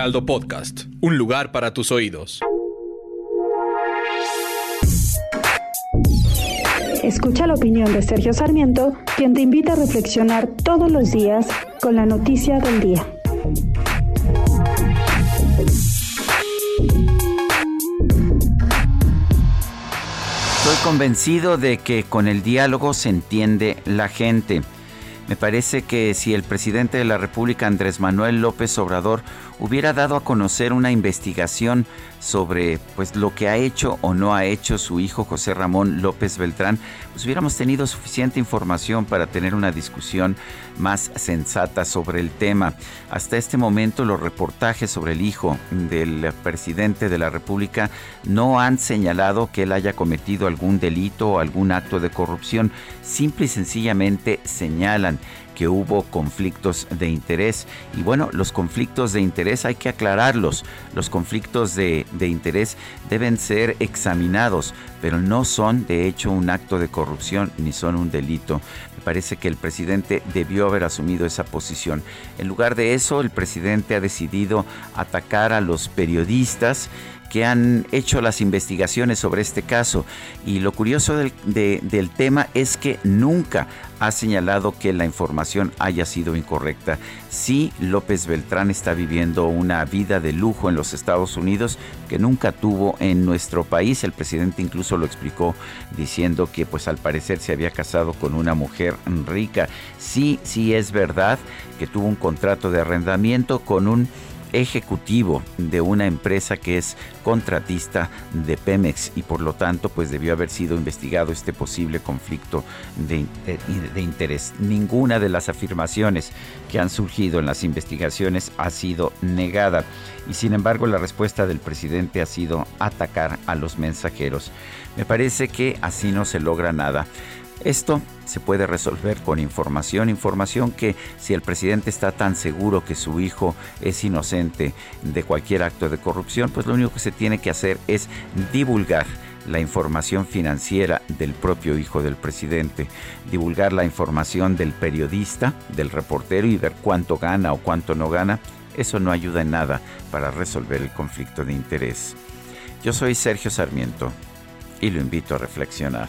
Heraldo Podcast, un lugar para tus oídos. Escucha la opinión de Sergio Sarmiento, quien te invita a reflexionar todos los días con la noticia del día. Estoy convencido de que con el diálogo se entiende la gente. Me parece que si el presidente de la República, Andrés Manuel López Obrador, hubiera dado a conocer una investigación sobre pues lo que ha hecho o no ha hecho su hijo José Ramón López Beltrán, pues hubiéramos tenido suficiente información para tener una discusión más sensata sobre el tema. Hasta este momento los reportajes sobre el hijo del presidente de la República no han señalado que él haya cometido algún delito o algún acto de corrupción, simple y sencillamente señalan que hubo conflictos de interés. Y bueno, los conflictos de interés hay que aclararlos. Los conflictos de, interés deben ser examinados, pero no son de hecho un acto de corrupción ni son un delito. Me parece que el presidente debió haber asumido esa posición. En lugar de eso, el presidente ha decidido atacar a los periodistas que han hecho las investigaciones sobre este caso. Y lo curioso del, del, tema es que nunca ha señalado que la información haya sido incorrecta. Sí, López Beltrán está viviendo una vida de lujo en los Estados Unidos que nunca tuvo en nuestro país. El presidente incluso lo explicó diciendo que pues al parecer se había casado con una mujer rica. Sí, sí es verdad que tuvo un contrato de arrendamiento con un ejecutivo de una empresa que es contratista de Pemex y por lo tanto pues debió haber sido investigado este posible conflicto de, de, de, interés. Ninguna de las afirmaciones que han surgido en las investigaciones ha sido negada y sin embargo la respuesta del presidente ha sido atacar a los mensajeros. Me parece que así no se logra nada. Esto se puede resolver con información, información que si el presidente está tan seguro que su hijo es inocente de cualquier acto de corrupción, pues lo único que se tiene que hacer es divulgar la información financiera del propio hijo del presidente, divulgar la información del periodista, del reportero y ver cuánto gana o cuánto no gana, eso no ayuda en nada para resolver el conflicto de interés. Yo soy Sergio Sarmiento y lo invito a reflexionar.